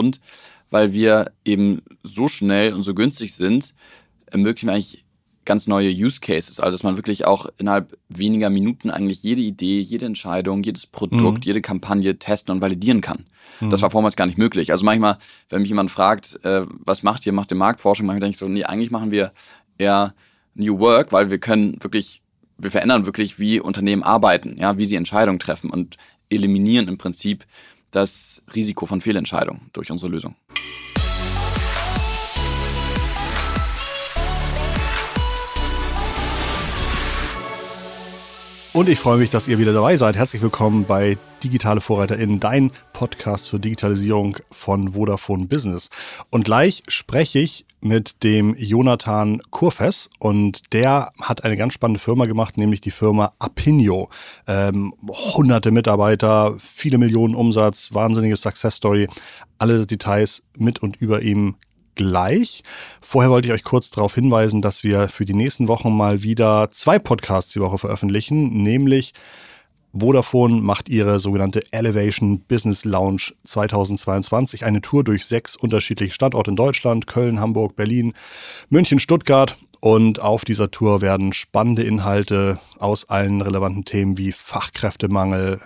und weil wir eben so schnell und so günstig sind, ermöglichen wir eigentlich ganz neue Use Cases. Also dass man wirklich auch innerhalb weniger Minuten eigentlich jede Idee, jede Entscheidung, jedes Produkt, mhm. jede Kampagne testen und validieren kann. Mhm. Das war vormals gar nicht möglich. Also manchmal, wenn mich jemand fragt, äh, was macht ihr, macht ihr Marktforschung, manchmal denke ich so, nee, eigentlich machen wir eher New Work, weil wir können wirklich, wir verändern wirklich, wie Unternehmen arbeiten, ja, wie sie Entscheidungen treffen und eliminieren im Prinzip das Risiko von Fehlentscheidungen durch unsere Lösung. Und ich freue mich, dass ihr wieder dabei seid. Herzlich willkommen bei Digitale VorreiterInnen, dein Podcast zur Digitalisierung von Vodafone Business. Und gleich spreche ich mit dem Jonathan Kurfes und der hat eine ganz spannende Firma gemacht, nämlich die Firma Apinio. Ähm, hunderte Mitarbeiter, viele Millionen Umsatz, wahnsinnige Success Story. Alle Details mit und über ihm gleich. Vorher wollte ich euch kurz darauf hinweisen, dass wir für die nächsten Wochen mal wieder zwei Podcasts die Woche veröffentlichen, nämlich Vodafone macht ihre sogenannte Elevation Business Lounge 2022, eine Tour durch sechs unterschiedliche Standorte in Deutschland, Köln, Hamburg, Berlin, München, Stuttgart. Und auf dieser Tour werden spannende Inhalte aus allen relevanten Themen wie Fachkräftemangel,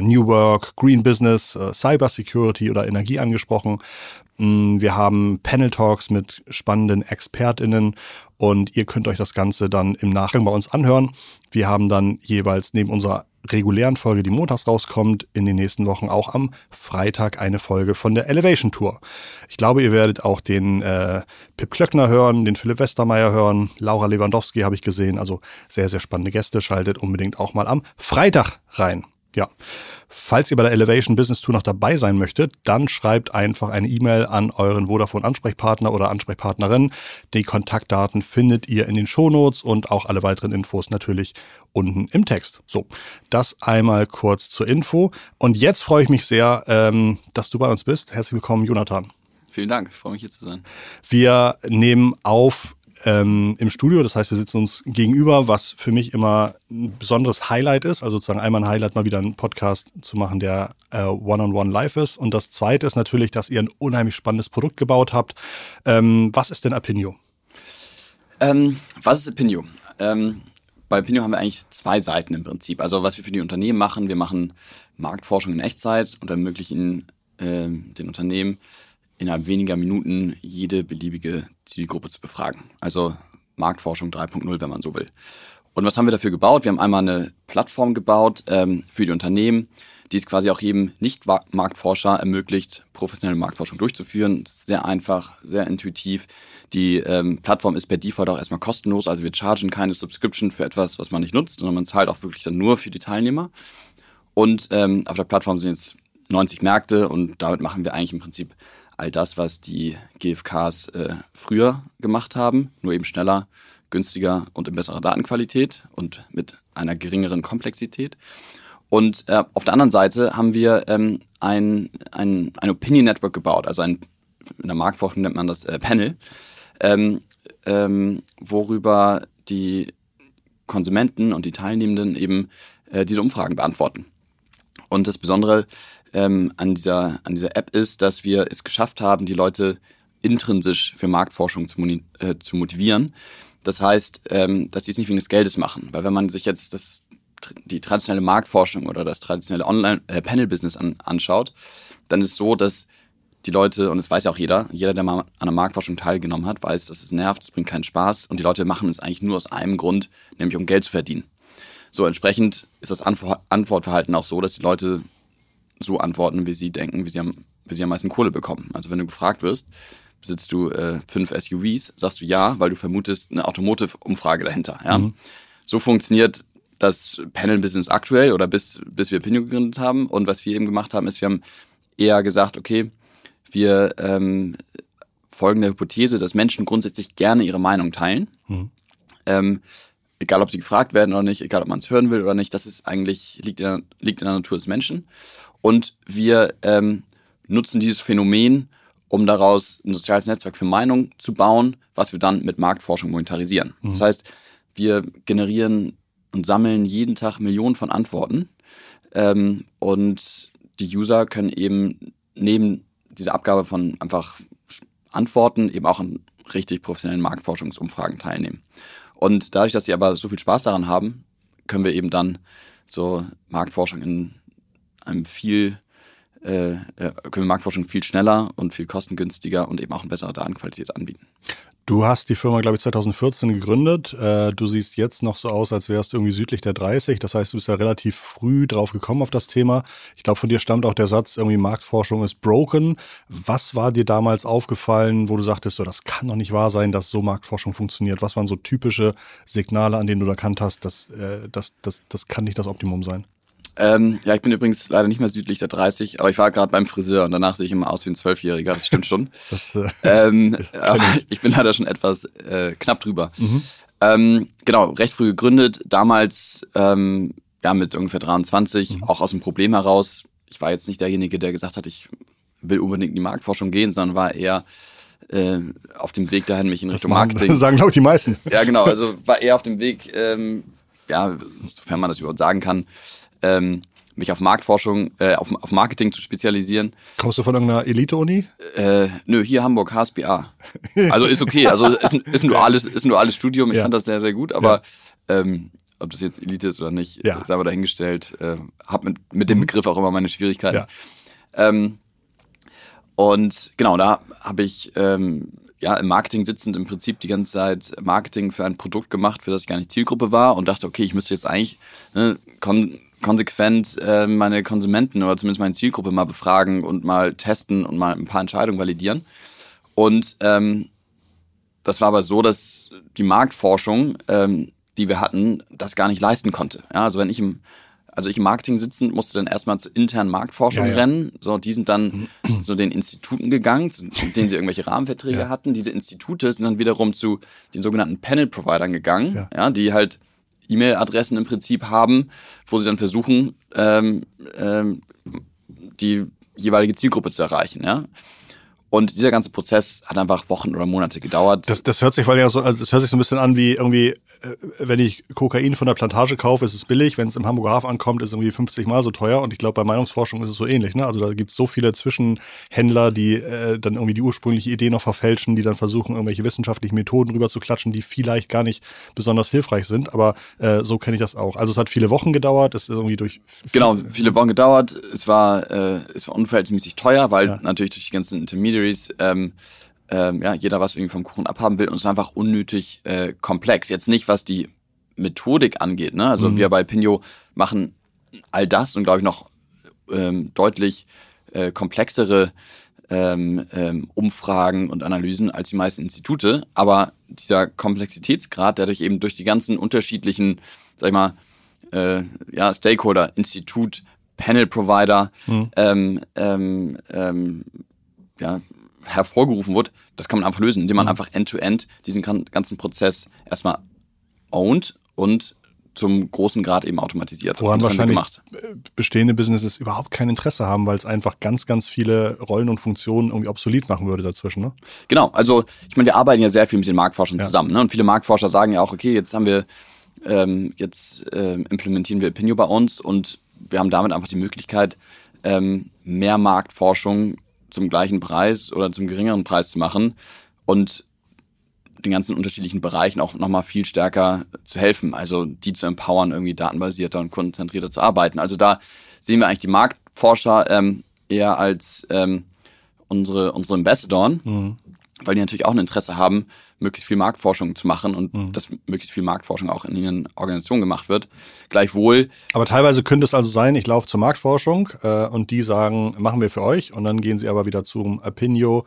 New Work, Green Business, äh, Cyber Security oder Energie angesprochen. Mm, wir haben Panel Talks mit spannenden ExpertInnen und ihr könnt euch das Ganze dann im Nachgang bei uns anhören. Wir haben dann jeweils neben unserer regulären Folge, die montags rauskommt, in den nächsten Wochen auch am Freitag eine Folge von der Elevation Tour. Ich glaube, ihr werdet auch den äh, Pip Klöckner hören, den Philipp Westermeier hören, Laura Lewandowski habe ich gesehen. Also sehr, sehr spannende Gäste. Schaltet unbedingt auch mal am Freitag rein. Ja. Falls ihr bei der Elevation Business Tour noch dabei sein möchtet, dann schreibt einfach eine E-Mail an euren Vodafone Ansprechpartner oder Ansprechpartnerin. Die Kontaktdaten findet ihr in den Shownotes und auch alle weiteren Infos natürlich unten im Text. So, das einmal kurz zur Info. Und jetzt freue ich mich sehr, ähm, dass du bei uns bist. Herzlich willkommen, Jonathan. Vielen Dank, ich freue mich hier zu sein. Wir nehmen auf ähm, im Studio. Das heißt, wir sitzen uns gegenüber, was für mich immer ein besonderes Highlight ist. Also sozusagen einmal ein Highlight, mal wieder einen Podcast zu machen, der äh, One-on-One live ist. Und das zweite ist natürlich, dass ihr ein unheimlich spannendes Produkt gebaut habt. Ähm, was ist denn Apinio? Ähm, was ist Apinio? Ähm, bei Apinio haben wir eigentlich zwei Seiten im Prinzip. Also was wir für die Unternehmen machen, wir machen Marktforschung in Echtzeit und ermöglichen äh, den Unternehmen innerhalb weniger Minuten jede beliebige Zielgruppe zu befragen. Also Marktforschung 3.0, wenn man so will. Und was haben wir dafür gebaut? Wir haben einmal eine Plattform gebaut ähm, für die Unternehmen, die es quasi auch jedem Nicht-Marktforscher ermöglicht, professionelle Marktforschung durchzuführen. Sehr einfach, sehr intuitiv. Die ähm, Plattform ist per Default auch erstmal kostenlos, also wir chargen keine Subscription für etwas, was man nicht nutzt, sondern man zahlt auch wirklich dann nur für die Teilnehmer. Und ähm, auf der Plattform sind jetzt 90 Märkte und damit machen wir eigentlich im Prinzip all das, was die GFKs äh, früher gemacht haben, nur eben schneller, günstiger und in besserer Datenqualität und mit einer geringeren Komplexität. Und äh, auf der anderen Seite haben wir ähm, ein, ein, ein Opinion Network gebaut, also ein, in der Marktforschung nennt man das äh, Panel, ähm, ähm, worüber die Konsumenten und die Teilnehmenden eben äh, diese Umfragen beantworten. Und das Besondere ähm, an, dieser, an dieser App ist, dass wir es geschafft haben, die Leute intrinsisch für Marktforschung zu, äh, zu motivieren. Das heißt, ähm, dass die es nicht wegen des Geldes machen. Weil wenn man sich jetzt das, die traditionelle Marktforschung oder das traditionelle Online-Panel-Business äh, an, anschaut, dann ist es so, dass die Leute, und das weiß ja auch jeder, jeder, der mal an einer Marktforschung teilgenommen hat, weiß, dass es nervt, es bringt keinen Spaß und die Leute machen es eigentlich nur aus einem Grund, nämlich um Geld zu verdienen. So entsprechend ist das Antwortverhalten auch so, dass die Leute so antworten, wie sie denken, wie sie am, wie sie am meisten Kohle bekommen. Also wenn du gefragt wirst, besitzt du äh, fünf SUVs, sagst du ja, weil du vermutest eine Automotive-Umfrage dahinter. Ja? Mhm. So funktioniert das Panel-Business aktuell oder bis, bis wir Pinio gegründet haben. Und was wir eben gemacht haben, ist, wir haben eher gesagt, okay, wir ähm, folgen der Hypothese, dass Menschen grundsätzlich gerne ihre Meinung teilen. Mhm. Ähm, egal, ob sie gefragt werden oder nicht, egal, ob man es hören will oder nicht, das ist eigentlich, liegt in, der, liegt in der Natur des Menschen. Und wir ähm, nutzen dieses Phänomen, um daraus ein soziales Netzwerk für Meinung zu bauen, was wir dann mit Marktforschung monetarisieren. Mhm. Das heißt, wir generieren und sammeln jeden Tag Millionen von Antworten ähm, und die User können eben neben diese Abgabe von einfach Antworten eben auch an richtig professionellen Marktforschungsumfragen teilnehmen. Und dadurch, dass sie aber so viel Spaß daran haben, können wir eben dann so Marktforschung in einem viel äh, äh, können wir Marktforschung viel schneller und viel kostengünstiger und eben auch eine bessere Datenqualität anbieten. Du hast die Firma, glaube ich, 2014 gegründet. Äh, du siehst jetzt noch so aus, als wärst du irgendwie südlich der 30. Das heißt, du bist ja relativ früh drauf gekommen auf das Thema. Ich glaube, von dir stammt auch der Satz, irgendwie Marktforschung ist broken. Was war dir damals aufgefallen, wo du sagtest, so, das kann doch nicht wahr sein, dass so Marktforschung funktioniert? Was waren so typische Signale, an denen du erkannt hast, dass äh, das, das, das kann nicht das Optimum sein? Ähm, ja, ich bin übrigens leider nicht mehr südlich der 30, aber ich war gerade beim Friseur und danach sehe ich immer aus wie ein Zwölfjähriger, das stimmt schon. das, äh, ähm, ich. ich. bin leider schon etwas äh, knapp drüber. Mhm. Ähm, genau, recht früh gegründet, damals ähm, ja mit ungefähr 23, mhm. auch aus dem Problem heraus. Ich war jetzt nicht derjenige, der gesagt hat, ich will unbedingt in die Marktforschung gehen, sondern war eher äh, auf dem Weg dahin, mich in Richtung Marketing. Das sagen, glaube ich, die meisten. Ja, genau, also war eher auf dem Weg, ähm, ja, sofern man das überhaupt sagen kann, ähm, mich auf Marktforschung, äh, auf, auf Marketing zu spezialisieren. Kommst du von irgendeiner Elite-Uni? Äh, nö, hier Hamburg, HSBA. Also ist okay, also ist, ist, ein, duales, ist ein duales Studium, ich ja. fand das sehr, sehr gut, aber ja. ähm, ob das jetzt Elite ist oder nicht, ja. sei mal dahingestellt. Äh, hab mit, mit dem mhm. Begriff auch immer meine Schwierigkeiten. Ja. Ähm, und genau, da habe ich ähm, ja im Marketing sitzend im Prinzip die ganze Zeit Marketing für ein Produkt gemacht, für das ich gar nicht Zielgruppe war und dachte, okay, ich müsste jetzt eigentlich ne, kon konsequent äh, meine Konsumenten oder zumindest meine Zielgruppe mal befragen und mal testen und mal ein paar Entscheidungen validieren. Und ähm, das war aber so, dass die Marktforschung, ähm, die wir hatten, das gar nicht leisten konnte. Ja, also wenn ich im also ich im Marketing sitzen, musste dann erstmal zur internen Marktforschung ja, ja. rennen. So, die sind dann zu den Instituten gegangen, mit denen sie irgendwelche Rahmenverträge ja. hatten. Diese Institute sind dann wiederum zu den sogenannten Panel-Providern gegangen, ja. die halt E-Mail-Adressen im Prinzip haben, wo sie dann versuchen, ähm, ähm, die jeweilige Zielgruppe zu erreichen. Ja? Und dieser ganze Prozess hat einfach Wochen oder Monate gedauert. Das, das hört sich, weil ja so, also das hört sich so ein bisschen an wie irgendwie wenn ich Kokain von der Plantage kaufe, ist es billig. Wenn es im Hamburger Hafen ankommt, ist es irgendwie 50 Mal so teuer. Und ich glaube, bei Meinungsforschung ist es so ähnlich. Ne? Also da gibt es so viele Zwischenhändler, die äh, dann irgendwie die ursprüngliche Idee noch verfälschen, die dann versuchen, irgendwelche wissenschaftlichen Methoden rüberzuklatschen, die vielleicht gar nicht besonders hilfreich sind. Aber äh, so kenne ich das auch. Also es hat viele Wochen gedauert. Es ist irgendwie durch. Genau, viele Wochen gedauert. Es war, äh, es war unverhältnismäßig teuer, weil ja. natürlich durch die ganzen Intermediaries ähm, ähm, ja, jeder was irgendwie vom Kuchen abhaben will und es war einfach unnötig äh, komplex. Jetzt nicht, was die Methodik angeht. Ne? Also mhm. wir bei Pinio machen all das und glaube ich noch ähm, deutlich äh, komplexere ähm, ähm, Umfragen und Analysen als die meisten Institute. Aber dieser Komplexitätsgrad, der durch eben durch die ganzen unterschiedlichen, sag ich mal, äh, ja, Stakeholder, Institut, Panel-Provider, mhm. ähm, ähm, ähm, ja, hervorgerufen wird, das kann man einfach lösen, indem man mhm. einfach end-to-end -end diesen ganzen Prozess erstmal ownt und zum großen Grad eben automatisiert. Woran wahrscheinlich bestehende Businesses überhaupt kein Interesse haben, weil es einfach ganz, ganz viele Rollen und Funktionen irgendwie obsolet machen würde dazwischen. Ne? Genau, also ich meine, wir arbeiten ja sehr viel mit den Marktforschern ja. zusammen. Ne? Und viele Marktforscher sagen ja auch, okay, jetzt haben wir, ähm, jetzt äh, implementieren wir Opinio bei uns und wir haben damit einfach die Möglichkeit, ähm, mehr Marktforschung zum gleichen Preis oder zum geringeren Preis zu machen und den ganzen unterschiedlichen Bereichen auch nochmal viel stärker zu helfen, also die zu empowern, irgendwie datenbasierter und konzentrierter zu arbeiten. Also da sehen wir eigentlich die Marktforscher ähm, eher als ähm, unsere, unsere Ambassadoren, mhm. Weil die natürlich auch ein Interesse haben, möglichst viel Marktforschung zu machen und mhm. dass möglichst viel Marktforschung auch in ihren Organisationen gemacht wird. Gleichwohl. Aber teilweise könnte es also sein, ich laufe zur Marktforschung äh, und die sagen, machen wir für euch und dann gehen sie aber wieder zum Opinio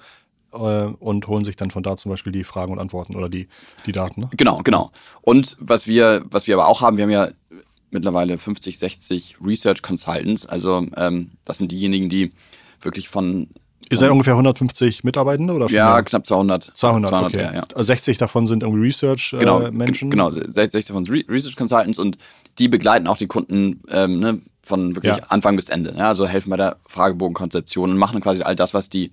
äh, und holen sich dann von da zum Beispiel die Fragen und Antworten oder die, die Daten. Ne? Genau, genau. Und was wir, was wir aber auch haben, wir haben ja mittlerweile 50, 60 Research Consultants. Also ähm, das sind diejenigen, die wirklich von Ihr seid ungefähr 150 Mitarbeitende oder schon? Ja, mehr? knapp 200. 200, 200 okay. Ja, ja. 60 davon sind irgendwie Research-Menschen? Äh, genau, genau, 60 davon sind Research Consultants und die begleiten auch die Kunden ähm, ne, von wirklich ja. Anfang bis Ende. Ja, also helfen bei der Fragebogenkonzeption und machen quasi all das, was die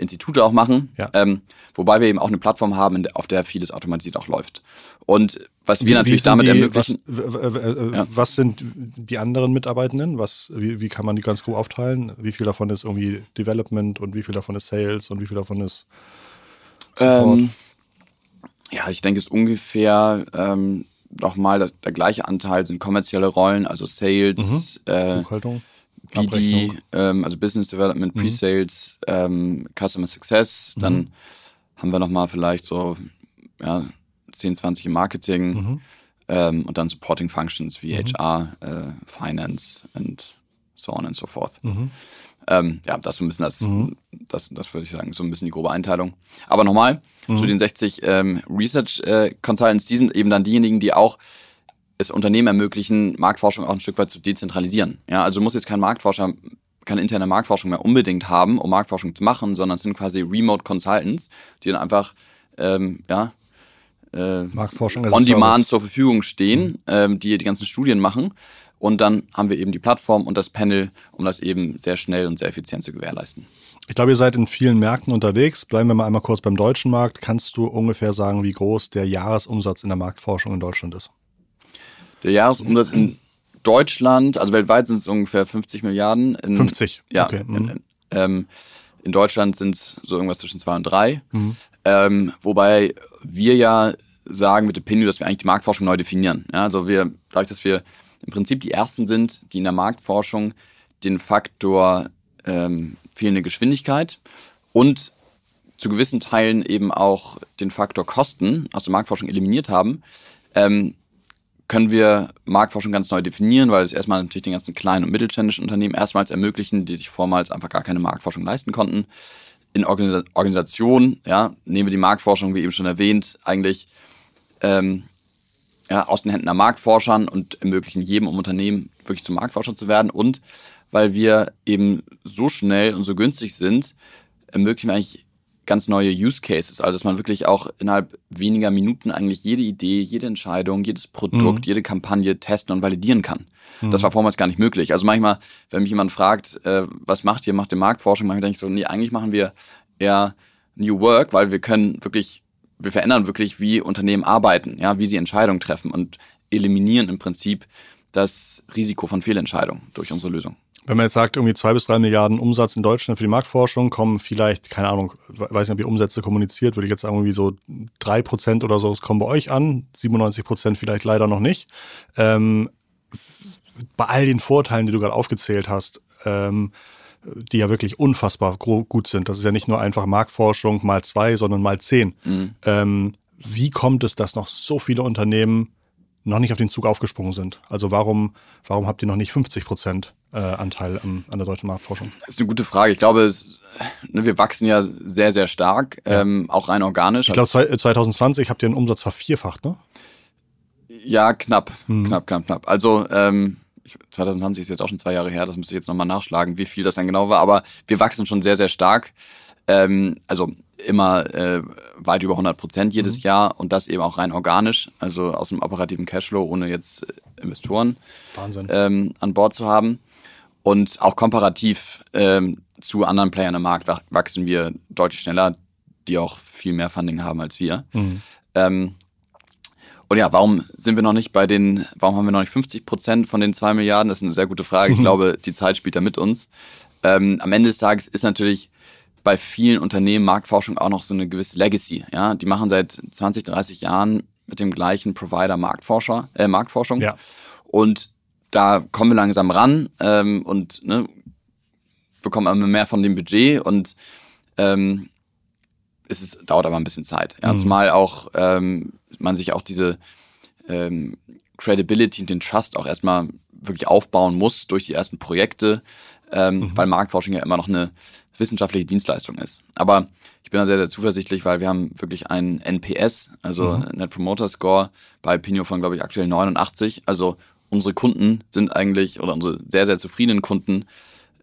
Institute auch machen. Ja. Ähm, wobei wir eben auch eine Plattform haben, auf der vieles automatisiert auch läuft. Und was wir wie natürlich damit die, ermöglichen. Was, Ja. was sind die anderen Mitarbeitenden? Was, wie, wie kann man die ganz grob aufteilen? Wie viel davon ist irgendwie Development und wie viel davon ist Sales und wie viel davon ist Support? Ähm, ja, ich denke, es ist ungefähr ähm, nochmal der, der gleiche Anteil sind kommerzielle Rollen, also Sales, äh, Buchhaltung? BD, Abrechnung? ähm, also Business Development, Pre-Sales, ähm, Customer Success. Dann haben wir nochmal vielleicht so ja, 10, 20 im Marketing. Ähm, und dann Supporting Functions wie HR, äh, Finance und so on and so forth. Ähm, ja, das so ein bisschen das, das, das würde ich sagen, so ein bisschen die grobe Einteilung. Aber nochmal, zu den 60 ähm, Research äh, Consultants, die sind eben dann diejenigen, die auch es Unternehmen ermöglichen, Marktforschung auch ein Stück weit zu dezentralisieren. Ja, also du musst jetzt kein Marktforscher, keine interne Marktforschung mehr unbedingt haben, um Marktforschung zu machen, sondern es sind quasi Remote Consultants, die dann einfach ähm, ja, äh, on demand zur Verfügung stehen, ähm, die die ganzen Studien machen. Und dann haben wir eben die Plattform und das Panel, um das eben sehr schnell und sehr effizient zu gewährleisten. Ich glaube, ihr seid in vielen Märkten unterwegs. Bleiben wir mal einmal kurz beim deutschen Markt. Kannst du ungefähr sagen, wie groß der Jahresumsatz in der Marktforschung in Deutschland ist? Der Jahresumsatz in Deutschland, also weltweit sind es ungefähr 50 Milliarden. In, 50? Ja. Okay. In, mhm. in, ähm, in Deutschland sind es so irgendwas zwischen zwei und drei. Mhm. Ähm, wobei wir ja sagen mit Opinio, dass wir eigentlich die Marktforschung neu definieren. Ja, also wir, dadurch, dass wir im Prinzip die ersten sind, die in der Marktforschung den Faktor ähm, fehlende Geschwindigkeit und zu gewissen Teilen eben auch den Faktor Kosten aus der Marktforschung eliminiert haben, ähm, können wir Marktforschung ganz neu definieren, weil es erstmal natürlich den ganzen kleinen und mittelständischen Unternehmen erstmals ermöglichen, die sich vormals einfach gar keine Marktforschung leisten konnten. In Organisa Organisationen, ja, nehmen wir die Marktforschung, wie eben schon erwähnt, eigentlich ähm, ja, aus den Händen der Marktforschern und ermöglichen jedem im Unternehmen wirklich zum Marktforscher zu werden. Und weil wir eben so schnell und so günstig sind, ermöglichen wir eigentlich ganz neue Use Cases. Also dass man wirklich auch innerhalb weniger Minuten eigentlich jede Idee, jede Entscheidung, jedes Produkt, jede Kampagne testen und validieren kann. Das war vormals gar nicht möglich. Also manchmal, wenn mich jemand fragt, äh, was macht ihr, macht ihr Marktforschung, manchmal denke ich so, nee, eigentlich machen wir eher New Work, weil wir können wirklich, wir verändern wirklich, wie Unternehmen arbeiten, ja, wie sie Entscheidungen treffen und eliminieren im Prinzip das Risiko von Fehlentscheidungen durch unsere Lösung. Wenn man jetzt sagt, irgendwie zwei bis drei Milliarden Umsatz in Deutschland für die Marktforschung, kommen vielleicht, keine Ahnung, weiß nicht, ob ihr Umsätze kommuniziert, würde ich jetzt sagen, irgendwie so drei Prozent oder so, es kommen bei euch an, 97 Prozent vielleicht leider noch nicht. Ähm, bei all den Vorteilen, die du gerade aufgezählt hast, ähm, die ja wirklich unfassbar gut sind, das ist ja nicht nur einfach Marktforschung mal zwei, sondern mal zehn. Ähm, wie kommt es, dass noch so viele Unternehmen noch nicht auf den Zug aufgesprungen sind? Also warum, warum habt ihr noch nicht 50 Prozent Anteil am, an der deutschen Marktforschung? Das ist eine gute Frage. Ich glaube, es, ne, wir wachsen ja sehr, sehr stark, ähm, auch rein organisch. Ich glaube, zwei- äh, 2020 habt ihr den Umsatz vervierfacht, ne? Ja, knapp, knapp, knapp, knapp. Also ähm, ich, 2020 ist jetzt auch schon zwei Jahre her, das müsste ich jetzt nochmal nachschlagen, wie viel das dann genau war. Aber wir wachsen schon sehr, sehr stark. Ähm, also immer äh, weit über 100 Prozent jedes Jahr und das eben auch rein organisch, also aus dem operativen Cashflow, ohne jetzt äh, Investoren ähm, an Bord zu haben. Und auch komparativ ähm, zu anderen Playern im Markt wach- wachsen wir deutlich schneller, die auch viel mehr Funding haben als wir. Ähm, und ja, warum sind wir noch nicht bei den, warum haben wir noch nicht 50 Prozent von den zwei Milliarden? Das ist eine sehr gute Frage. Ich glaube, die Zeit spielt da mit uns. Ähm, am Ende des Tages ist natürlich bei vielen Unternehmen Marktforschung auch noch so eine gewisse Legacy. Ja, die machen seit 20, 30 Jahren mit dem gleichen Provider Marktforscher, äh, Marktforschung. Ja. Und da kommen wir langsam ran ähm, und ne, bekommen immer mehr von dem Budget und ähm, es ist, dauert aber ein bisschen Zeit. Ja, Zumal auch ähm, man sich auch diese ähm, Credibility und den Trust auch erstmal wirklich aufbauen muss durch die ersten Projekte, ähm, weil Marktforschung ja immer noch eine wissenschaftliche Dienstleistung ist. Aber ich bin da sehr, sehr zuversichtlich, weil wir haben wirklich einen NPS, also Net Promoter Score bei Pinio von, glaube ich, aktuell 89. Also unsere Kunden sind eigentlich, oder unsere sehr, sehr zufriedenen Kunden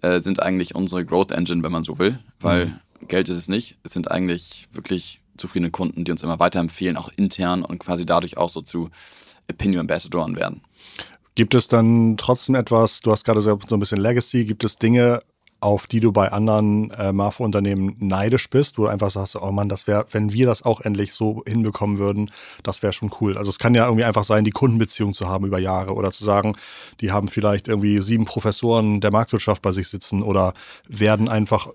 äh, sind eigentlich unsere Growth Engine, wenn man so will, weil Geld ist es nicht. Es sind eigentlich wirklich zufriedene Kunden, die uns immer weiterempfehlen, auch intern und quasi dadurch auch so zu Opinion Ambassadoren werden. Gibt es dann trotzdem etwas, du hast gerade so ein bisschen Legacy, gibt es Dinge, auf die du bei anderen äh, Marfo-Unternehmen neidisch bist, wo du einfach sagst, oh Mann, das wäre, wenn wir das auch endlich so hinbekommen würden, das wäre schon cool. Also es kann ja irgendwie einfach sein, die Kundenbeziehung zu haben über Jahre oder zu sagen, die haben vielleicht irgendwie sieben Professoren der Marktwirtschaft bei sich sitzen oder werden einfach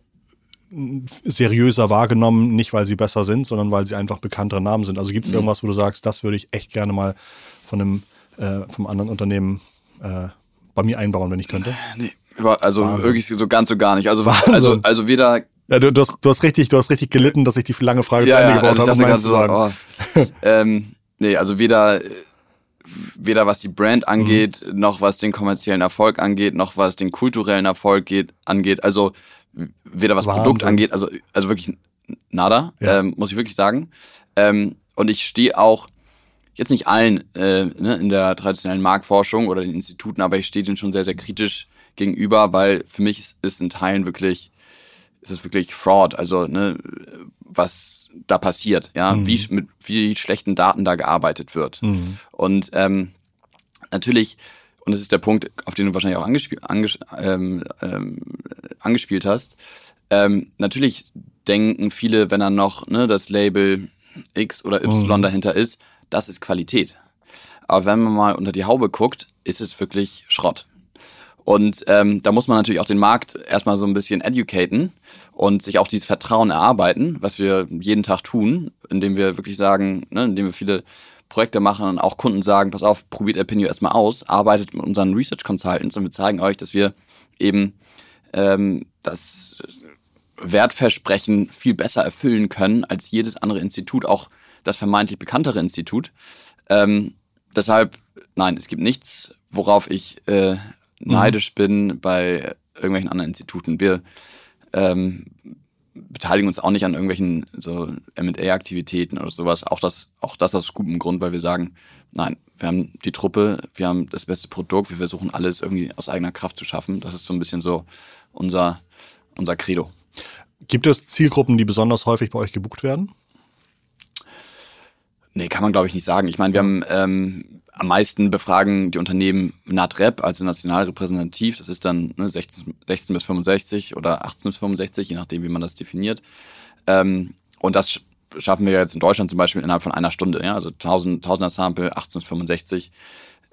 seriöser wahrgenommen, nicht weil sie besser sind, sondern weil sie einfach bekanntere Namen sind. Also gibt es mhm. irgendwas, wo du sagst, das würde ich echt gerne mal von einem äh, vom anderen Unternehmen äh, bei mir einbauen, wenn ich könnte? Nee, also Wahnsinn. wirklich so ganz so gar nicht. Also also also weder ja, du, du, hast, du hast richtig, du hast richtig gelitten, dass ich die lange Frage ja, zu Ende ja, gebaut also habe, um zu sagen. Oh. ähm, nee, also weder weder was die Brand angeht, mhm. noch was den kommerziellen Erfolg angeht, noch was den kulturellen Erfolg geht, angeht. Also weder was Wahnsinn. Produkt angeht, also, also wirklich nada, ja. ähm, muss ich wirklich sagen. Ähm, und ich stehe auch, jetzt nicht allen äh, ne, in der traditionellen Marktforschung oder den Instituten, aber ich stehe denen schon sehr, sehr kritisch gegenüber, weil für mich ist, ist in Teilen wirklich, ist es wirklich Fraud, also ne, was da passiert, ja, mhm. wie mit wie schlechten Daten da gearbeitet wird. Mhm. Und ähm, natürlich und das ist der Punkt, auf den du wahrscheinlich auch angespiel, anges, ähm, ähm, angespielt hast, ähm, natürlich denken viele, wenn dann noch ne, das Label X oder Y mhm. dahinter ist, das ist Qualität. Aber wenn man mal unter die Haube guckt, ist es wirklich Schrott. Und ähm, da muss man natürlich auch den Markt erstmal so ein bisschen educaten und sich auch dieses Vertrauen erarbeiten, was wir jeden Tag tun, indem wir wirklich sagen, ne, indem wir viele Projekte machen und auch Kunden sagen, pass auf, probiert Opinio erstmal aus, arbeitet mit unseren Research Consultants und wir zeigen euch, dass wir eben ähm, das Wertversprechen viel besser erfüllen können als jedes andere Institut, auch das vermeintlich bekanntere Institut. Ähm, deshalb, nein, es gibt nichts, worauf ich äh, neidisch mhm. bin bei irgendwelchen anderen Instituten. Wir ähm, beteiligen uns auch nicht an irgendwelchen so M&A-Aktivitäten oder sowas. Auch das, auch das aus gutem Grund, weil wir sagen, nein, wir haben die Truppe, wir haben das beste Produkt, wir versuchen alles irgendwie aus eigener Kraft zu schaffen. Das ist so ein bisschen so unser, unser Credo. Gibt es Zielgruppen, die besonders häufig bei euch gebucht werden? Nee, kann man glaube ich nicht sagen. Ich meine, wir haben ähm, am meisten befragen die Unternehmen NATREP, also national repräsentativ. Das ist dann ne, 16, 16 bis 65 oder 18 bis 65, je nachdem, wie man das definiert. Ähm, und das schaffen wir jetzt in Deutschland zum Beispiel innerhalb von einer Stunde. Ja? Also 1000, 1000er Sample, 18 bis 65.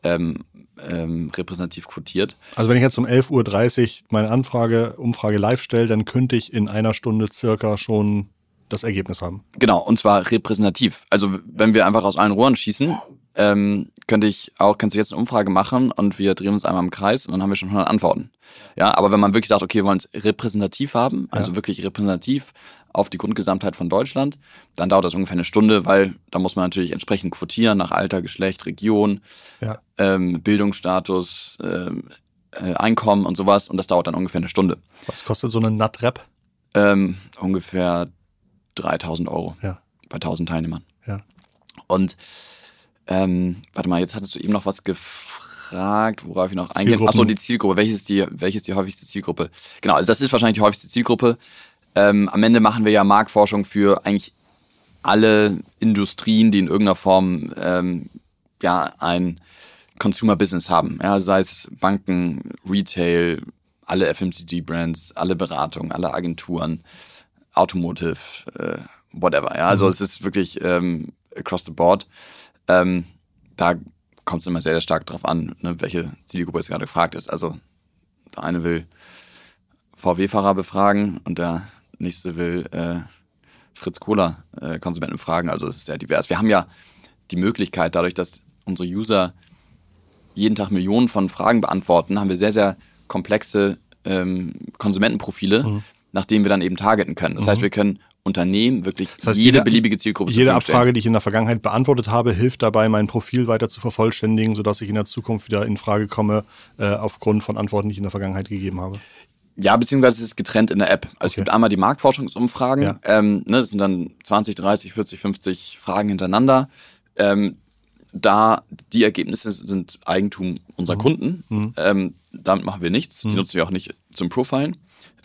Ähm, ähm, repräsentativ quotiert. Also wenn ich jetzt um 11.30 Uhr meine Anfrage, Umfrage live stelle, dann könnte ich in einer Stunde circa schon das Ergebnis haben. Genau, und zwar repräsentativ. Also wenn wir einfach aus allen Rohren schießen, ähm, könnte ich auch, kannst du jetzt eine Umfrage machen und wir drehen uns einmal im Kreis und dann haben wir schon 100 Antworten. Ja, aber wenn man wirklich sagt, okay, wir wollen es repräsentativ haben, also ja. wirklich repräsentativ auf die Grundgesamtheit von Deutschland, dann dauert das ungefähr eine Stunde, weil da muss man natürlich entsprechend quotieren nach Alter, Geschlecht, Region, ja. ähm, Bildungsstatus, ähm, äh, Einkommen und sowas und das dauert dann ungefähr eine Stunde. Was kostet so eine NAT-Rap? Ähm, ungefähr 3000 Euro ja. bei 1000 Teilnehmern. Ja. Und ähm, warte mal, jetzt hattest du eben noch was gefragt, worauf ich noch eingehe. Achso, die Zielgruppe. Welches ist die, welches ist die häufigste Zielgruppe? Genau, also das ist wahrscheinlich die häufigste Zielgruppe. Ähm, am Ende machen wir ja Marktforschung für eigentlich alle Industrien, die in irgendeiner Form ähm, ja ein Consumer Business haben. Ja, sei es Banken, Retail, alle FMCG-Brands, alle Beratungen, alle Agenturen, Automotive, äh, whatever. Ja, also mhm. es ist wirklich ähm, across the board. Ähm, da kommt es immer sehr, sehr stark darauf an, ne, welche Zielgruppe jetzt gerade gefragt ist. Also der eine will VW-Fahrer befragen und der nächste will äh, Fritz Cola äh, Konsumenten fragen. Also es ist sehr divers. Wir haben ja die Möglichkeit, dadurch, dass unsere User jeden Tag Millionen von Fragen beantworten, haben wir sehr, sehr komplexe ähm, Konsumentenprofile, mhm. Nach denen wir dann eben targeten können. Das mhm. heißt, wir können Unternehmen wirklich das heißt, jede, jede, beliebige Zielgruppe Jede Abfrage, die ich in der Vergangenheit beantwortet habe, hilft dabei, mein Profil weiter zu vervollständigen, sodass ich in der Zukunft wieder in Frage komme, äh, aufgrund von Antworten, die ich in der Vergangenheit gegeben habe. Ja, beziehungsweise es ist getrennt in der App. Also okay. es gibt einmal die Marktforschungsumfragen, ja. ähm, ne, das sind dann 20, 30, 40, 50 Fragen hintereinander. Ähm, da die Ergebnisse sind Eigentum unserer mhm. Kunden. Mhm. Ähm, damit machen wir nichts. Mhm. Die nutzen wir auch nicht zum Profilen.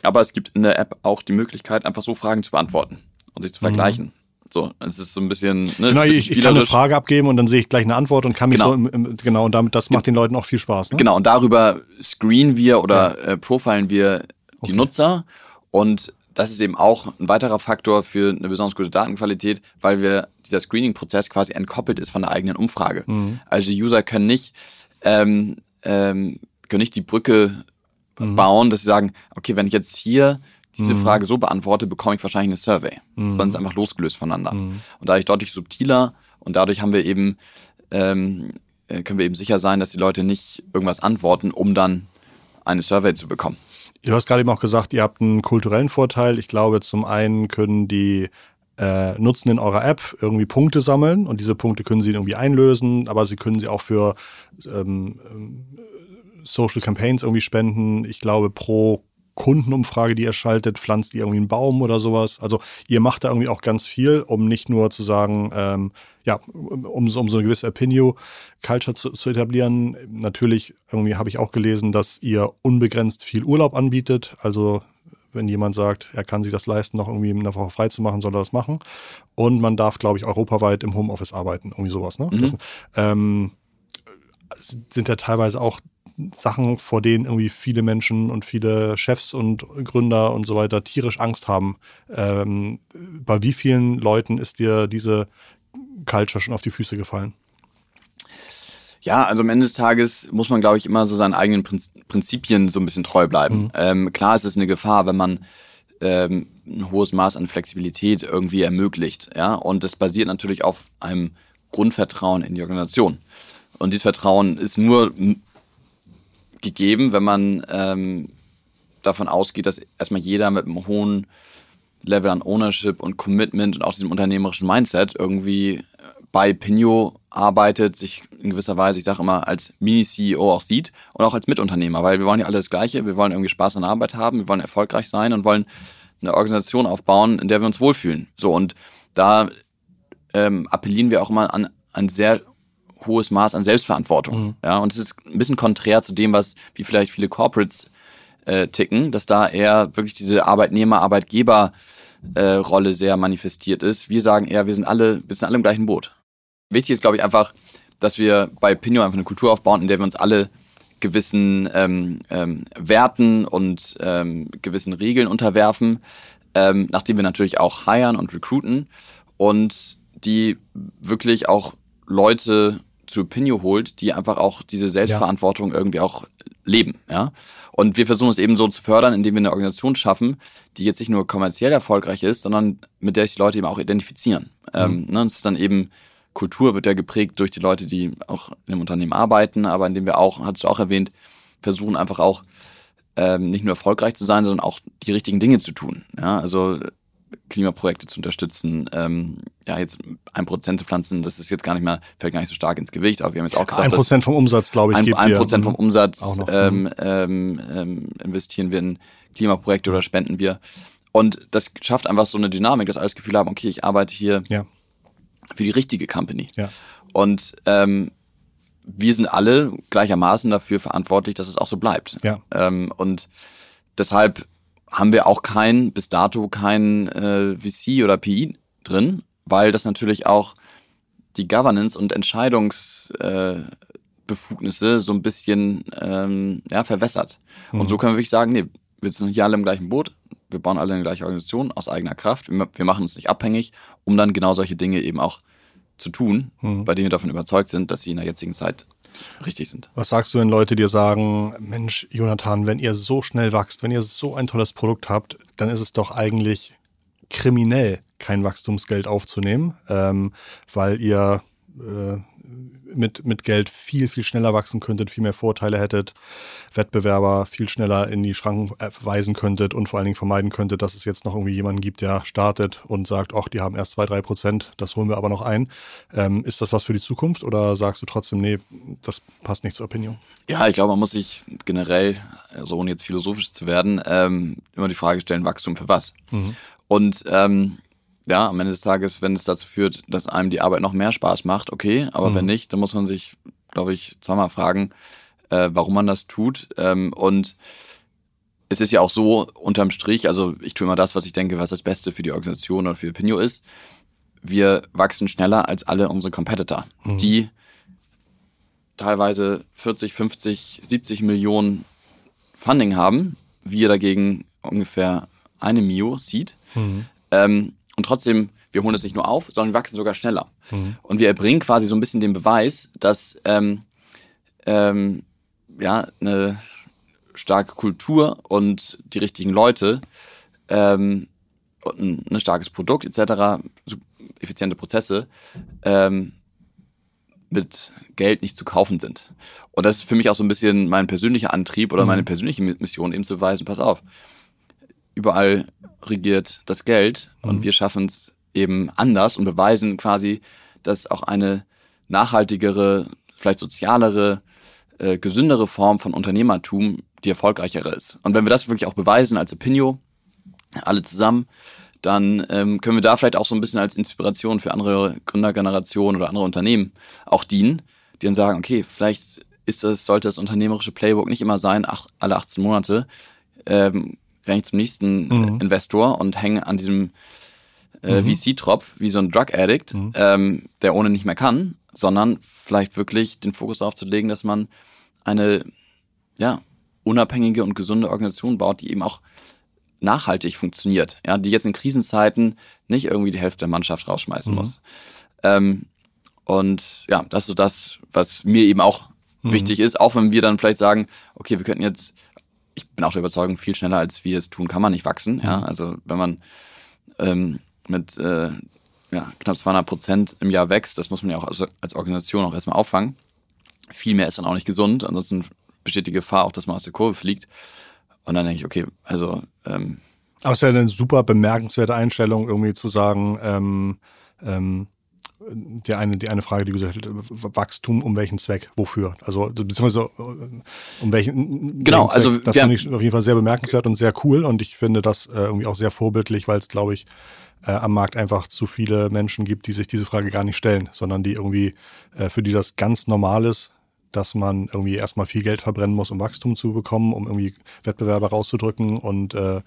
Aber es gibt in der App auch die Möglichkeit, einfach so Fragen zu beantworten und sich zu mhm. vergleichen. So, es ist so ein bisschen. Ne, genau, bisschen ich, ich, kann eine Frage abgeben und dann sehe ich gleich eine Antwort und kann mich genau. so im, im, genau und damit das macht den Leuten auch viel Spaß. Ne? Genau und darüber screenen wir oder ja. äh, profilen wir die Nutzer und das ist eben auch ein weiterer Faktor für eine besonders gute Datenqualität, weil wir dieser Screening-Prozess quasi entkoppelt ist von der eigenen Umfrage. Mhm. Also die User können nicht, ähm, ähm, können nicht die Brücke mhm. bauen, dass sie sagen, okay, wenn ich jetzt hier diese mhm. Frage so beantworte, bekomme ich wahrscheinlich eine Survey. Mhm. Sonst einfach losgelöst voneinander. Mhm. Und dadurch deutlich subtiler und dadurch haben wir eben, ähm, äh, können wir eben sicher sein, dass die Leute nicht irgendwas antworten, um dann eine Survey zu bekommen. Du hast gerade eben auch gesagt, ihr habt einen kulturellen Vorteil. Ich glaube, zum einen können die äh, Nutzen in eurer App irgendwie Punkte sammeln und diese Punkte können sie irgendwie einlösen, aber sie können sie auch für ähm, ähm Social Campaigns irgendwie spenden. Ich glaube, pro Kundenumfrage, die ihr schaltet, pflanzt ihr irgendwie einen Baum oder sowas. Also ihr macht da irgendwie auch ganz viel, um nicht nur zu sagen, ähm, ja, um, um so eine gewisse Opinio-Culture zu, zu, etablieren. Natürlich, irgendwie habe ich auch gelesen, dass ihr unbegrenzt viel Urlaub anbietet. Also wenn jemand sagt, er kann sich das leisten, noch irgendwie eine Woche frei zu machen, soll er das machen. Und man darf, glaube ich, europaweit im Homeoffice arbeiten, irgendwie sowas. Ne? Mhm. Das, ähm, sind ja teilweise auch Sachen, vor denen irgendwie viele Menschen und viele Chefs und Gründer und so weiter tierisch Angst haben. Ähm, bei wie vielen Leuten ist dir diese Culture schon auf die Füße gefallen? Ja, also am Ende des Tages muss man, glaube ich, immer so seinen eigenen Prinzipien so ein bisschen treu bleiben. Mhm. Ähm, klar ist es eine Gefahr, wenn man ähm, ein hohes Maß an Flexibilität irgendwie ermöglicht. Ja, und das basiert natürlich auf einem Grundvertrauen in die Organisation. Und dieses Vertrauen ist nur gegeben, wenn man ähm, davon ausgeht, dass erstmal jeder mit einem hohen Level an Ownership und Commitment und auch diesem unternehmerischen Mindset irgendwie bei Pinio arbeitet, sich in gewisser Weise, ich sage immer, als Mini-CEO auch sieht und auch als Mitunternehmer, weil wir wollen ja alle das Gleiche, wir wollen irgendwie Spaß an Arbeit haben, wir wollen erfolgreich sein und wollen eine Organisation aufbauen, in der wir uns wohlfühlen. So, und da ähm, appellieren wir auch immer an ein sehr hohes Maß an Selbstverantwortung. Mhm. Ja, und es ist ein bisschen konträr zu dem, was wie vielleicht viele Corporates äh, ticken, dass da eher wirklich diese Arbeitnehmer-Arbeitgeber äh, Rolle sehr manifestiert ist. Wir sagen eher, wir sind alle, wir sind alle im gleichen Boot. Wichtig ist, glaube ich, einfach, dass wir bei Pinio einfach eine Kultur aufbauen, in der wir uns alle gewissen ähm, ähm, Werten und ähm, gewissen Regeln unterwerfen, ähm, nachdem wir natürlich auch hiren und recruiten und die wirklich auch Leute zu Pinio holt, die einfach auch diese Selbstverantwortung ja. irgendwie auch leben, ja. Und wir versuchen es eben so zu fördern, indem wir eine Organisation schaffen, die jetzt nicht nur kommerziell erfolgreich ist, sondern mit der sich die Leute eben auch identifizieren. Mhm. Ähm, ne, es ist dann eben Kultur wird ja geprägt durch die Leute, die auch in einem Unternehmen arbeiten, aber indem wir auch, hast du auch erwähnt, versuchen einfach auch ähm, nicht nur erfolgreich zu sein, sondern auch die richtigen Dinge zu tun. Ja, also Klimaprojekte zu unterstützen. Ähm, ja, jetzt ein Prozent zu pflanzen, das ist jetzt gar nicht mehr, fällt gar nicht so stark ins Gewicht, aber wir haben jetzt auch gesagt, ein Prozent vom Umsatz, glaube ich, ein, ein Prozent vom Umsatz ähm, ähm, ähm, investieren wir in Klimaprojekte oder spenden wir. Und das schafft einfach so eine Dynamik, dass alle das Gefühl haben, okay, ich arbeite hier ja. für die richtige Company. Ja. Und ähm, wir sind alle gleichermaßen dafür verantwortlich, dass es auch so bleibt. Ja. Ähm, und deshalb haben wir auch kein, bis dato kein äh, VC oder PI drin, weil das natürlich auch die Governance und Entscheidungsbefugnisse äh, so ein bisschen ähm, ja, verwässert. Mhm. Und so können wir wirklich sagen, nee, wir sind hier alle im gleichen Boot, wir bauen alle eine gleiche Organisation aus eigener Kraft, wir, wir machen uns nicht abhängig, um dann genau solche Dinge eben auch zu tun, mhm. bei denen wir davon überzeugt sind, dass sie in der jetzigen Zeit richtig sind. Was sagst du, wenn Leute dir sagen, Mensch, Jonathan, wenn ihr so schnell wächst, wenn ihr so ein tolles Produkt habt, dann ist es doch eigentlich kriminell, kein Wachstumsgeld aufzunehmen, ähm, weil ihr äh, mit, mit Geld viel, viel schneller wachsen könntet, viel mehr Vorteile hättet, Wettbewerber viel schneller in die Schranken weisen könntet und vor allen Dingen vermeiden könntet, dass es jetzt noch irgendwie jemanden gibt, der startet und sagt, ach, die haben erst zwei, drei Prozent, das holen wir aber noch ein. Ähm, ist das was für die Zukunft oder sagst du trotzdem, nee, das passt nicht zur Opinion? Ja, ich glaube, man muss sich generell, also ohne jetzt philosophisch zu werden, ähm, immer die Frage stellen, Wachstum für was? Mhm. Und ähm, ja, am Ende des Tages, wenn es dazu führt, dass einem die Arbeit noch mehr Spaß macht, okay, aber mhm. wenn nicht, dann muss man sich, glaube ich, zweimal fragen, äh, warum man das tut. Ähm, und es ist ja auch so, unterm Strich, also ich tue immer das, was ich denke, was das Beste für die Organisation oder für Pinio ist. Wir wachsen schneller als alle unsere Competitor, mhm. die teilweise 40, 50, 70 Millionen Funding haben. Wir dagegen ungefähr eine Mio Seed. Mhm. Ähm, und trotzdem, wir holen es nicht nur auf, sondern wir wachsen sogar schneller. Mhm. Und wir erbringen quasi so ein bisschen den Beweis, dass ähm, ähm, ja, eine starke Kultur und die richtigen Leute ähm, und ein, ein starkes Produkt etc., effiziente Prozesse ähm, mit Geld nicht zu kaufen sind. Und das ist für mich auch so ein bisschen mein persönlicher Antrieb oder mhm. meine persönliche Mission, eben zu weisen, pass auf, überall regiert das Geld mhm. und wir schaffen es eben anders und beweisen quasi, dass auch eine nachhaltigere, vielleicht sozialere, äh, gesündere Form von Unternehmertum die erfolgreichere ist. Und wenn wir das wirklich auch beweisen als Opinio, alle zusammen, dann ähm, können wir da vielleicht auch so ein bisschen als Inspiration für andere Gründergenerationen oder andere Unternehmen auch dienen, die dann sagen, okay, vielleicht ist das, sollte das unternehmerische Playbook nicht immer sein, ach, alle 18 Monate ähm, renne ich zum nächsten mhm. Investor und hänge an diesem äh, mhm. VC-Tropf wie so ein Drug-Addict, mhm. ähm, der ohne nicht mehr kann, sondern vielleicht wirklich den Fokus darauf zu legen, dass man eine ja, unabhängige und gesunde Organisation baut, die eben auch nachhaltig funktioniert, ja, die jetzt in Krisenzeiten nicht irgendwie die Hälfte der Mannschaft rausschmeißen mhm. muss. Ähm, und ja, das ist so das, was mir eben auch mhm. wichtig ist, auch wenn wir dann vielleicht sagen, okay, wir könnten jetzt, ich bin auch der Überzeugung, viel schneller als wir es tun, kann man nicht wachsen. Ja, mhm. also wenn man ähm, mit äh, ja, knapp 200 Prozent im Jahr wächst, das muss man ja auch als, als Organisation auch erstmal auffangen. Viel mehr ist dann auch nicht gesund, ansonsten besteht die Gefahr auch, dass man aus der Kurve fliegt. Und dann denke ich, okay, also. Ähm, Aber es ist ja eine super bemerkenswerte Einstellung, irgendwie zu sagen, ähm, ähm, die eine, die eine Frage, die gesagt hat, Wachstum um welchen Zweck, wofür? Also beziehungsweise äh, um welchen Genau, welchen also das finde ich auf jeden Fall sehr bemerkenswert und sehr cool und ich finde das äh, irgendwie auch sehr vorbildlich, weil es, glaube ich, äh, am Markt einfach zu viele Menschen gibt, die sich diese Frage gar nicht stellen, sondern die irgendwie, äh, für die das ganz normal ist, dass man irgendwie erstmal viel Geld verbrennen muss, um Wachstum zu bekommen, um irgendwie Wettbewerber rauszudrücken und äh,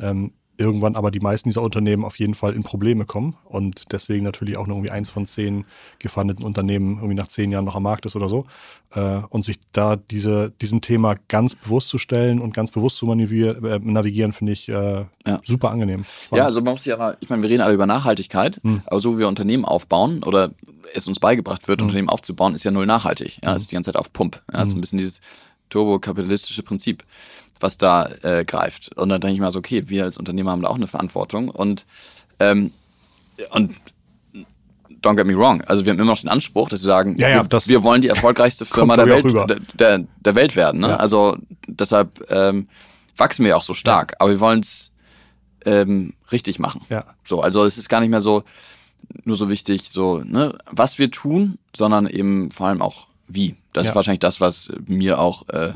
ähm, irgendwann aber die meisten dieser Unternehmen auf jeden Fall in Probleme kommen und deswegen natürlich auch nur irgendwie eins von zehn gefundeten Unternehmen irgendwie nach zehn Jahren noch am Markt ist oder so. Äh, und sich da diese, diesem Thema ganz bewusst zu stellen und ganz bewusst zu äh, navigieren, finde ich äh, ja. super angenehm. Spannend. Ja, also man muss ja, ich meine, wir reden alle über Nachhaltigkeit, hm. aber so wie wir Unternehmen aufbauen oder es uns beigebracht wird, hm. Unternehmen aufzubauen, ist ja null nachhaltig. Ja, hm. ist die ganze Zeit auf Pump. Ja, hm. ist ein bisschen dieses turbokapitalistische Prinzip was da äh, greift. Und dann denke ich mal so, okay, wir als Unternehmer haben da auch eine Verantwortung und, ähm, und don't get me wrong, also wir haben immer noch den Anspruch, dass wir sagen, ja, ja, wir, wir, wollen die erfolgreichste Firma der Welt, der, der, der, Welt werden. Ne? Ja. Also deshalb ähm, wachsen wir auch so stark, aber wir wollen es ähm, richtig machen. Ja. So, also es ist gar nicht mehr so nur so wichtig, so ne, was wir tun, sondern eben vor allem auch wie. Das ist wahrscheinlich das, was mir auch äh,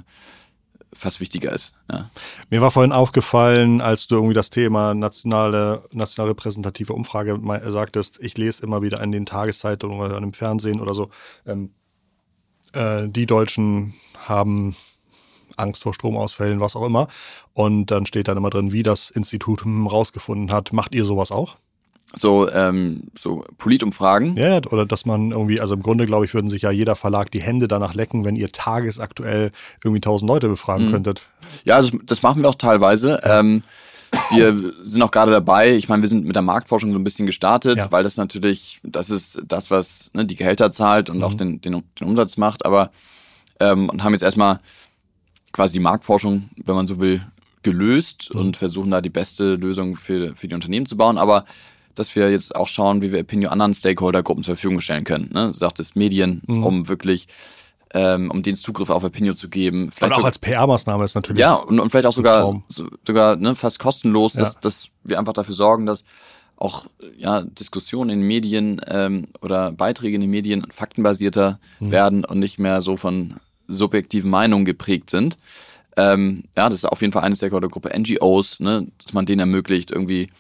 fast wichtiger ist. Ja. Mir war vorhin aufgefallen, als du irgendwie das Thema nationale, national repräsentative Umfrage sagtest, ich lese immer wieder in den Tageszeitungen oder im Fernsehen oder so, ähm, äh, die Deutschen haben Angst vor Stromausfällen, was auch immer. Und dann steht dann immer drin, wie das Institut rausgefunden hat. Macht ihr sowas auch? So, ähm, so Politumfragen. Ja, oder dass man irgendwie, also im Grunde glaube ich, würden sich ja jeder Verlag die Hände danach lecken, wenn ihr tagesaktuell irgendwie tausend Leute befragen mhm. könntet. Ja, das, das machen wir auch teilweise. Ähm, wir sind auch gerade dabei, ich meine, wir sind mit der Marktforschung so ein bisschen gestartet, ja. weil das natürlich, das ist das, was ne, die Gehälter zahlt und mhm. auch den, den, den, Umsatz macht, aber ähm, und haben jetzt erstmal quasi die Marktforschung, wenn man so will, gelöst mhm. und versuchen da die beste Lösung für, für die Unternehmen zu bauen. Aber dass wir jetzt auch schauen, wie wir Opinio anderen Stakeholder-Gruppen zur Verfügung stellen können. Ne? Sagt es Medien, mhm. um wirklich ähm, um den Zugriff auf Opinio zu geben. Vielleicht und auch als PR-Maßnahme ist natürlich. Ja, und, und vielleicht auch sogar, sogar ne, fast kostenlos, ja. dass, dass wir einfach dafür sorgen, dass auch ja, Diskussionen in Medien ähm, oder Beiträge in den Medien faktenbasierter mhm. werden und nicht mehr so von subjektiven Meinungen geprägt sind. Ähm, ja, das ist auf jeden Fall eine Stakeholder-Gruppe, NGOs, ne, dass man denen ermöglicht, irgendwie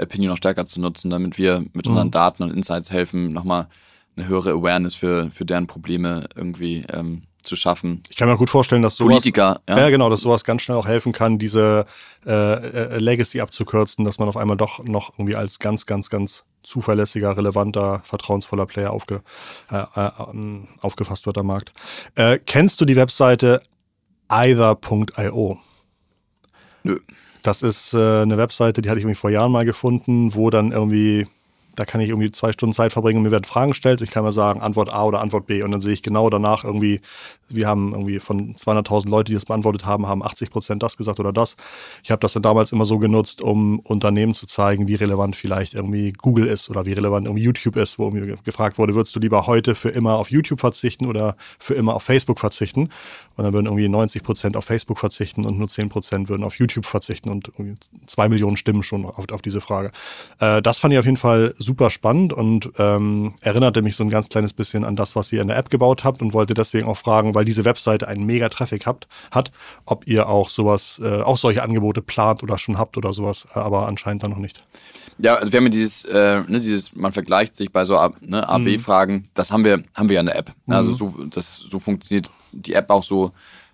Opinion noch stärker zu nutzen, damit wir mit unseren mhm. Daten und Insights helfen, nochmal eine höhere Awareness für, für deren Probleme irgendwie ähm, zu schaffen. Ich kann mir gut vorstellen, dass sowas, Politiker, ja. ja genau, dass sowas ganz schnell auch helfen kann, diese äh, äh, Legacy abzukürzen, dass man auf einmal doch noch irgendwie als ganz, ganz, ganz zuverlässiger, relevanter, vertrauensvoller Player aufge, äh, äh, aufgefasst wird am Markt. Äh, kennst du die Webseite either.io? Nö. Das ist äh, eine Webseite, die hatte ich irgendwie vor Jahren mal gefunden, wo dann irgendwie da kann ich irgendwie zwei Stunden Zeit verbringen und mir werden Fragen gestellt. Ich kann mal sagen, Antwort A oder Antwort B. Und dann sehe ich genau danach irgendwie, wir haben irgendwie von 200.000 Leute, die das beantwortet haben, haben 80 Prozent das gesagt oder das. Ich habe das dann damals immer so genutzt, um Unternehmen zu zeigen, wie relevant vielleicht irgendwie Google ist oder wie relevant irgendwie YouTube ist, wo mir gefragt wurde, würdest du lieber heute für immer auf YouTube verzichten oder für immer auf Facebook verzichten? Und dann würden irgendwie 90 Prozent auf Facebook verzichten und nur 10 Prozent würden auf YouTube verzichten und irgendwie zwei Millionen Stimmen schon auf, auf diese Frage. Äh, das fand ich auf jeden Fall super spannend und ähm, erinnerte mich so ein ganz kleines bisschen an das, was ihr in der App gebaut habt und wollte deswegen auch fragen, weil diese Webseite einen mega Traffic habt, hat, ob ihr auch sowas, äh, auch solche Angebote plant oder schon habt oder sowas, äh, aber anscheinend dann noch nicht. Ja, also wir haben ja dieses, äh, ne, dieses, man vergleicht sich bei so ne, A-B-Fragen, mhm. das haben wir, haben wir ja in der App. Also mhm. so, das, so funktioniert die App auch so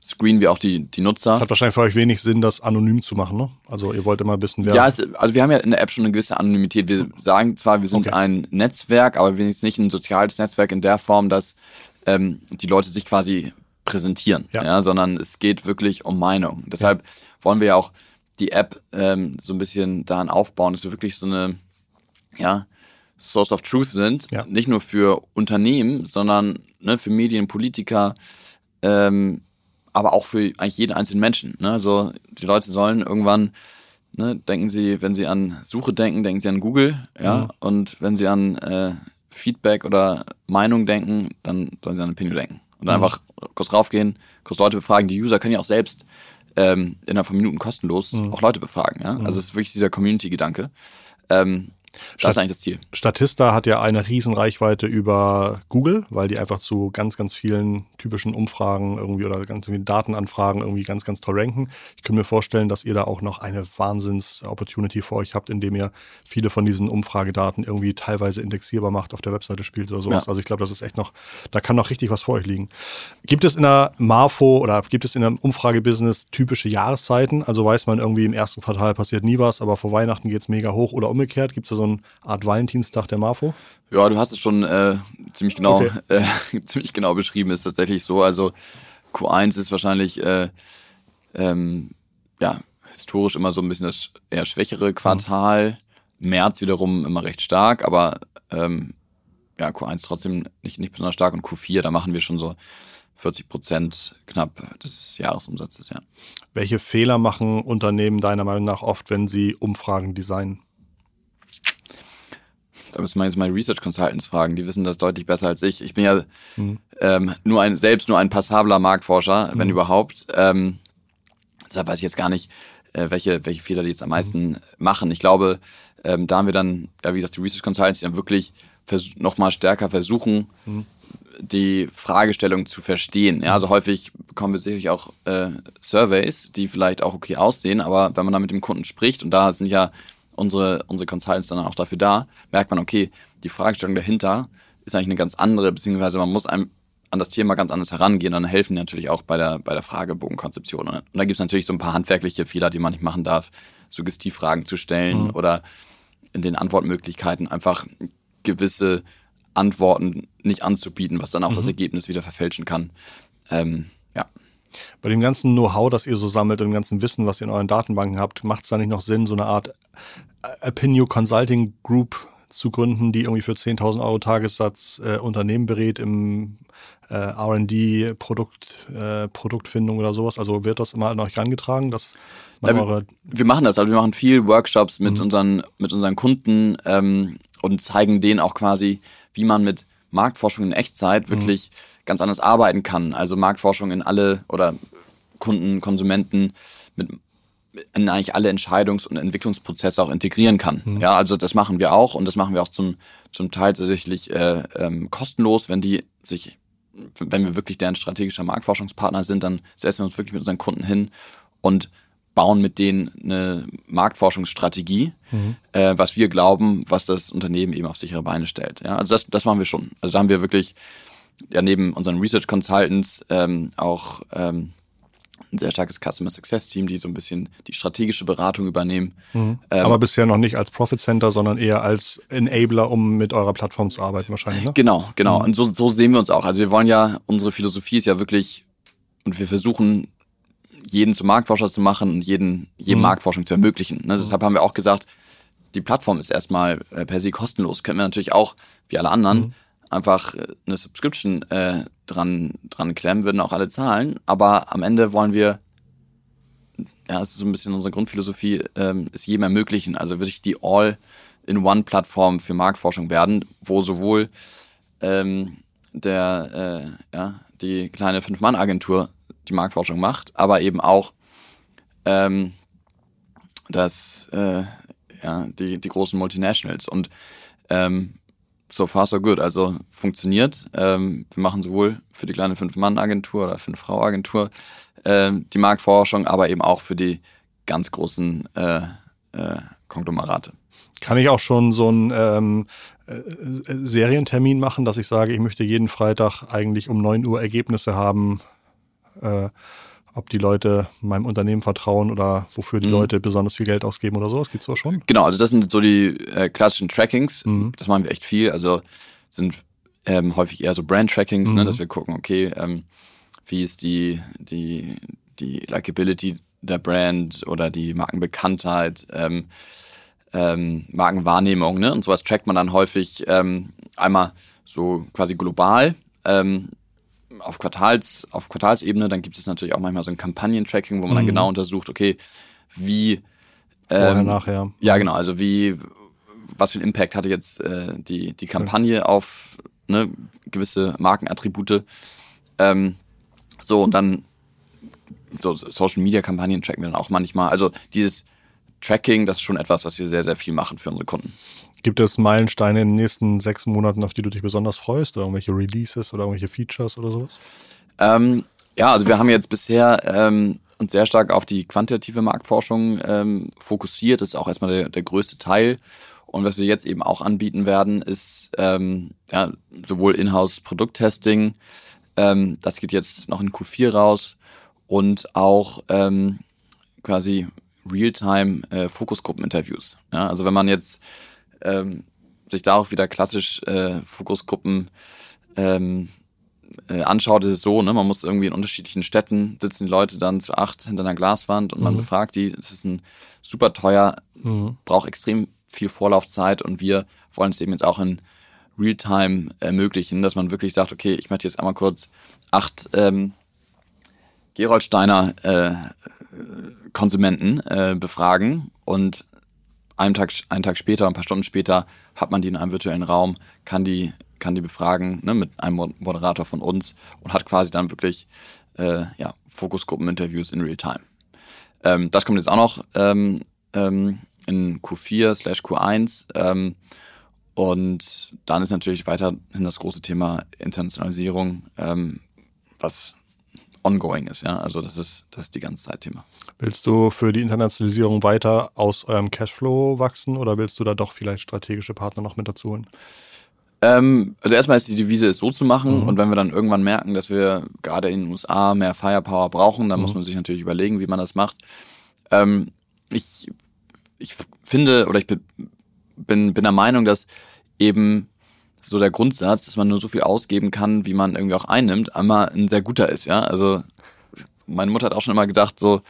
screenen wir auch die, die Nutzer. Es hat wahrscheinlich für euch wenig Sinn, das anonym zu machen, ne? Also ihr wollt immer wissen, wer. Ja, es, also wir haben ja in der App schon eine gewisse Anonymität. Wir sagen zwar, wir sind okay. ein Netzwerk, aber wir sind nicht ein soziales Netzwerk in der Form, dass ähm, die Leute sich quasi präsentieren, ja. ja. sondern es geht wirklich um Meinung. Deshalb ja. wollen wir ja auch die App ähm, so ein bisschen daran aufbauen, dass wir wirklich so eine, ja, Source of Truth sind, ja. nicht nur für Unternehmen, sondern ne, für Medien, Politiker, ähm, aber auch für eigentlich jeden einzelnen Menschen. Ne? Also die Leute sollen irgendwann, ne, denken sie, wenn sie an Suche denken, denken sie an Google, ja, mhm. und wenn sie an äh, Feedback oder Meinung denken, dann sollen sie an Opinion denken. Und dann mhm. einfach kurz raufgehen, kurz Leute befragen. Die User können ja auch selbst ähm, innerhalb von Minuten kostenlos mhm. auch Leute befragen. Ja? Also es ist wirklich dieser Community-Gedanke. Ähm, das ist eigentlich das Ziel. Statista hat ja eine riesen Reichweite über Google, weil die einfach zu ganz, ganz vielen typischen Umfragen irgendwie oder ganz vielen Datenanfragen irgendwie ganz, ganz toll ranken. Ich könnte mir vorstellen, dass ihr da auch noch eine Wahnsinns-Opportunity vor euch habt, indem ihr viele von diesen Umfragedaten irgendwie teilweise indexierbar macht, auf der Webseite spielt oder sowas. Ja. Also ich glaube, das ist echt noch, da kann noch richtig was vor euch liegen. Gibt es in der Marfo oder gibt es in einem Umfragebusiness typische Jahreszeiten? Also weiß man irgendwie im ersten Quartal passiert nie was, aber vor Weihnachten geht es mega hoch oder umgekehrt? Gibt es da so eine Art Valentinstag der Marfo? Ja, du hast es schon äh, ziemlich genau, okay. äh, ziemlich genau beschrieben. Ist tatsächlich so. Also Q1 ist wahrscheinlich äh, ähm, ja historisch immer so ein bisschen das eher schwächere Quartal. Mhm. März wiederum immer recht stark, aber ähm, ja Q1 trotzdem nicht nicht besonders stark und Q4 da machen wir schon so 40 Prozent knapp des Jahresumsatzes. Ja. Welche Fehler machen Unternehmen deiner Meinung nach oft, wenn sie Umfragen designen? Da müssen wir jetzt mal Research Consultants fragen, die wissen das deutlich besser als ich. Ich bin ja mhm. ähm, nur ein, selbst nur ein passabler Marktforscher, mhm. wenn überhaupt. Ähm, deshalb weiß ich jetzt gar nicht, äh, welche, welche Fehler die jetzt am meisten mhm. machen. Ich glaube, ähm, da haben wir dann, ja, wie gesagt, die Research Consultants, die dann wirklich nochmal stärker versuchen, mhm. die Fragestellung zu verstehen. Ja, also häufig bekommen wir sicherlich auch äh, Surveys, die vielleicht auch okay aussehen, aber wenn man dann mit dem Kunden spricht, und da sind ja unsere, unsere Consultants dann auch dafür da, merkt man, okay, die Fragestellung dahinter ist eigentlich eine ganz andere, beziehungsweise man muss einem an das Thema ganz anders herangehen. Dann helfen die natürlich auch bei der, bei der Fragebogenkonzeption. Und da gibt es natürlich so ein paar handwerkliche Fehler, die man nicht machen darf, Suggestivfragen zu stellen mhm. oder in den Antwortmöglichkeiten einfach gewisse Antworten nicht anzubieten, was dann auch mhm. das Ergebnis wieder verfälschen kann. Ähm, ja. Bei dem ganzen Know-how, das ihr so sammelt und dem ganzen Wissen, was ihr in euren Datenbanken habt, macht es da nicht noch Sinn, so eine Art Opinio Consulting Group zu gründen, die irgendwie für 10.000 Euro Tagessatz äh, Unternehmen berät im äh, R&D, Produkt, äh, Produktfindung oder sowas? Also wird das immer an euch herangetragen, dass ja, wir, wir, machen das, also wir machen viel Workshops mit, mhm. unseren, mit unseren Kunden ähm, und zeigen denen auch quasi, wie man mit Marktforschung in Echtzeit mhm. wirklich mhm. Ganz anders arbeiten kann. Also Marktforschung in alle oder Kunden, Konsumenten mit in eigentlich alle Entscheidungs- und Entwicklungsprozesse auch integrieren kann. Mhm. Ja, also das machen wir auch und das machen wir auch zum, zum Teil tatsächlich äh, ähm, kostenlos, wenn die sich, wenn wir wirklich deren strategischer Marktforschungspartner sind, dann setzen wir uns wirklich mit unseren Kunden hin und bauen mit denen eine Marktforschungsstrategie, mhm. äh, was wir glauben, was das Unternehmen eben auf sichere Beine stellt. Ja, also das, das machen wir schon. Also da haben wir wirklich ja neben unseren Research Consultants ähm, auch ähm, ein sehr starkes Customer Success Team, die so ein bisschen die strategische Beratung übernehmen. Mhm. Ähm, Aber bisher noch nicht als Profit Center, sondern eher als Enabler, um mit eurer Plattform zu arbeiten wahrscheinlich. Ne? Genau, genau. Mhm. Und so, so sehen wir uns auch. Also wir wollen ja, unsere Philosophie ist ja wirklich, und wir versuchen jeden zum Marktforscher zu machen und jeden, jedem Mhm. Marktforschung zu ermöglichen. Ne? Deshalb haben wir auch gesagt, die Plattform ist erstmal äh, per se kostenlos. Können wir natürlich auch, wie alle anderen, Mhm. Einfach äh, eine Subscription äh, dran, dran klemmen, würden auch alle zahlen. Aber am Ende wollen wir, ja, es ist so ein bisschen unsere Grundphilosophie, ähm, es jedem ermöglichen. Also wirklich die All-in-One-Plattform für Marktforschung werden, wo sowohl ähm, der, äh, ja, die kleine Fünf-Mann-Agentur die Marktforschung macht, aber eben auch ähm, das, äh, ja, die, die großen Multinationals. Und ähm, so far so good. Also funktioniert. Ähm, wir machen sowohl für die kleine Fünf-Mann-Agentur oder Fünf-Frau-Agentur ähm, die Marktforschung, aber eben auch für die ganz großen äh, äh, Konglomerate. Kann ich auch schon so einen ähm, äh, Serientermin machen, dass ich sage, ich möchte jeden Freitag eigentlich um 9 Uhr Ergebnisse haben, äh, ob die Leute meinem Unternehmen vertrauen oder wofür die Mhm. Leute besonders viel Geld ausgeben oder sowas. Gibt's auch schon? Genau, also das sind so die äh, klassischen Trackings. Mhm. Das machen wir echt viel. Also sind ähm, häufig eher so Brand-Trackings, Mhm. ne, dass wir gucken, okay, ähm, wie ist die, die, die Likability der Brand oder die Markenbekanntheit, ähm, ähm, Markenwahrnehmung, ne? Und sowas trackt man dann häufig ähm, einmal so quasi global. Ähm, auf, Quartals, auf Quartalsebene, dann gibt es natürlich auch manchmal so ein Kampagnen-Tracking, wo man dann Mhm. genau untersucht, okay, wie Vorher, ähm, nachher. ja, genau. Also wie, was für einen Impact hatte jetzt äh, die, die Kampagne auf ne, gewisse Markenattribute. Ähm, so, und dann so Social Media Kampagnen tracken wir dann auch manchmal. Also dieses Tracking, das ist schon etwas, was wir sehr, sehr viel machen für unsere Kunden. Gibt es Meilensteine in den nächsten sechs Monaten, auf die du dich besonders freust? Oder irgendwelche Releases oder irgendwelche Features oder sowas? Ähm, ja, also wir haben jetzt bisher ähm, uns sehr stark auf die quantitative Marktforschung ähm, fokussiert. Das ist auch erstmal der, der größte Teil. Und was wir jetzt eben auch anbieten werden, ist ähm, ja, sowohl Inhouse-Produkttesting, ähm, das geht jetzt noch in Q4 raus, und auch ähm, quasi Realtime äh. Ja, also wenn man jetzt ähm, sich da auch wieder klassisch äh, Fokusgruppen ähm, äh, anschaut, ist es so, ne, man muss irgendwie in unterschiedlichen Städten sitzen die Leute dann zu acht hinter einer Glaswand und man Mhm. befragt die. Das ist ein super teuer, Mhm. braucht extrem viel Vorlaufzeit und wir wollen es eben jetzt auch in Realtime ermöglichen, dass man wirklich sagt, okay, ich möchte jetzt einmal kurz acht ähm, Geroldsteiner äh, Konsumenten äh, befragen und einen Tag, einen Tag später, ein paar Stunden später, hat man die in einem virtuellen Raum, kann die, kann die befragen ne, mit einem Mo- Moderator von uns und hat quasi dann wirklich äh, ja, Fokusgruppen-Interviews in Real-Time. Ähm, das kommt jetzt auch noch ähm, ähm, in Q4 slash Q1. Ähm, und dann ist natürlich weiterhin das große Thema Internationalisierung, ähm, was ongoing ist. Ja? Also das ist, das ist die ganze Zeit Thema. Willst du für die Internationalisierung weiter aus eurem Cashflow wachsen oder willst du da doch vielleicht strategische Partner noch mit dazu holen? Ähm, also erstmal ist die Devise, es so zu machen. Mhm. Und wenn wir dann irgendwann merken, dass wir gerade in den USA mehr Firepower brauchen, dann Mhm. muss man sich natürlich überlegen, wie man das macht. Ähm, ich, ich finde oder ich bin, bin, bin der Meinung, dass eben so der Grundsatz, dass man nur so viel ausgeben kann, wie man irgendwie auch einnimmt, einmal ein sehr guter ist, ja. Also meine Mutter hat auch schon immer gedacht, so,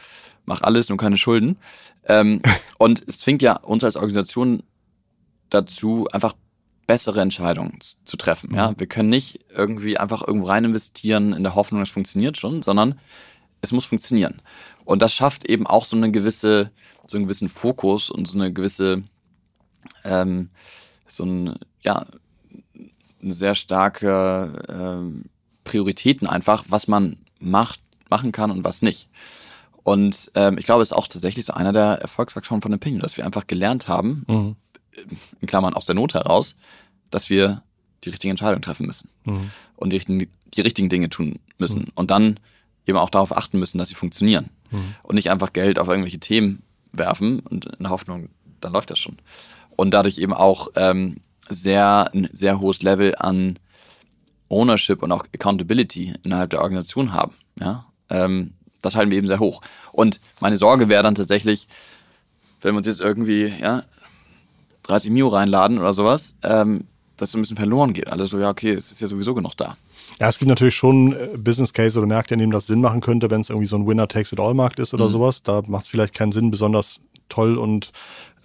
mach alles, nur keine Schulden. Ähm, und es zwingt ja uns als Organisation dazu, einfach bessere Entscheidungen zu treffen. Ja? Wir können nicht irgendwie einfach irgendwo rein investieren in der Hoffnung, es funktioniert schon, sondern es muss funktionieren. Und das schafft eben auch so eine gewisse, so einen gewissen Fokus und so eine gewisse, ähm, so ein, ja, eine sehr starke ähm, Prioritäten einfach, was man macht, machen kann und was nicht. Und ähm, ich glaube, es ist auch tatsächlich so einer der Erfolgsfaktoren von Opinion, dass wir einfach gelernt haben, Mhm. in Klammern aus der Not heraus, dass wir die richtige Entscheidung treffen müssen Mhm. und die richtigen, die richtigen Dinge tun müssen und dann eben auch darauf achten müssen, dass sie funktionieren Mhm. und nicht einfach Geld auf irgendwelche Themen werfen und in der Hoffnung, dann läuft das schon. Und dadurch eben auch ähm, sehr, ein sehr hohes Level an Ownership und auch Accountability innerhalb der Organisation haben. Ja? Ähm, das halten wir eben sehr hoch. Und meine Sorge wäre dann tatsächlich, wenn wir uns jetzt irgendwie ja, 30 Mio reinladen oder sowas, ähm, das so ein bisschen verloren geht. Alle so, ja, okay, es ist ja sowieso genug da. Ja, es gibt natürlich schon äh, Business Case oder Märkte, in denen das Sinn machen könnte, wenn es irgendwie so ein Winner-Takes-it-all-Markt ist oder mhm. sowas. Da macht es vielleicht keinen Sinn, besonders toll und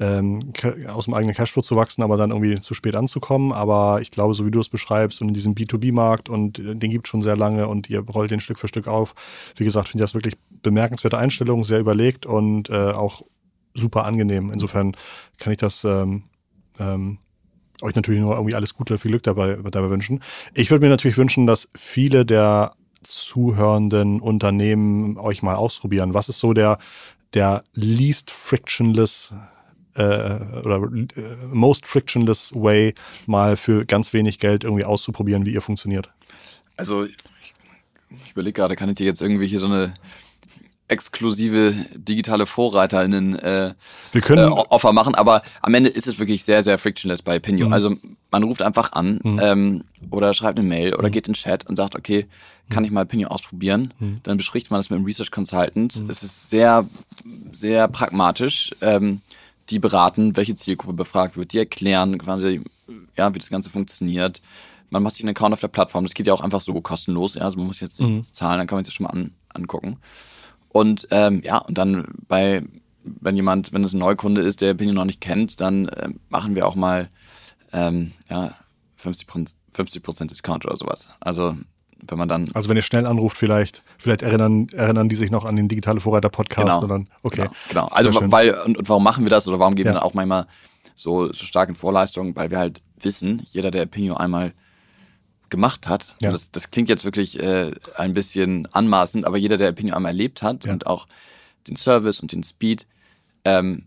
ähm, aus dem eigenen Cashflow zu wachsen, aber dann irgendwie zu spät anzukommen. Aber ich glaube, so wie du es beschreibst und in diesem B2B-Markt und den gibt es schon sehr lange und ihr rollt den Stück für Stück auf. Wie gesagt, finde ich das wirklich bemerkenswerte Einstellung, sehr überlegt und äh, auch super angenehm. Insofern kann ich das ähm, ähm, euch natürlich nur irgendwie alles Gute, viel Glück dabei, dabei wünschen. Ich würde mir natürlich wünschen, dass viele der zuhörenden Unternehmen euch mal ausprobieren. Was ist so der, der least frictionless äh, oder äh, most frictionless way, mal für ganz wenig Geld irgendwie auszuprobieren, wie ihr funktioniert? Also ich, ich überlege gerade, kann ich dir jetzt irgendwie hier so eine exklusive digitale VorreiterInnen äh, Wir können, äh, Offer machen, aber am Ende ist es wirklich sehr, sehr frictionless bei Pinio. Mhm. Also man ruft einfach an mhm. ähm, oder schreibt eine Mail oder mhm. geht in den Chat und sagt, okay, kann ich mal Pinio ausprobieren? Mhm. Dann bespricht man das mit dem Research Consultant. Mhm. Es ist sehr, sehr pragmatisch. Ähm, die beraten, welche Zielgruppe befragt wird, die erklären quasi, ja, wie das Ganze funktioniert. Man macht sich einen Account auf der Plattform. Das geht ja auch einfach so kostenlos. Ja, also man muss jetzt nicht mhm. zahlen, dann kann man sich das schon mal an, angucken. Und ähm, ja, und dann bei, wenn jemand, wenn es ein Neukunde ist, der Pinion noch nicht kennt, dann äh, machen wir auch mal ähm, ja, 50 50 Discount oder sowas. Also wenn man dann. Also wenn ihr schnell anruft, vielleicht, vielleicht erinnern, erinnern die sich noch an den digitale Vorreiter Podcast genau, und dann, okay. Genau, genau. also weil, und, und, warum machen wir das oder warum geben ja. wir dann auch manchmal so, so stark in Vorleistung, weil wir halt wissen, jeder, der Pinio einmal gemacht hat. Ja. Das, das, klingt jetzt wirklich äh, ein bisschen anmaßend, aber jeder, der Opinion einmal erlebt hat ja. und auch den Service und den Speed, ähm,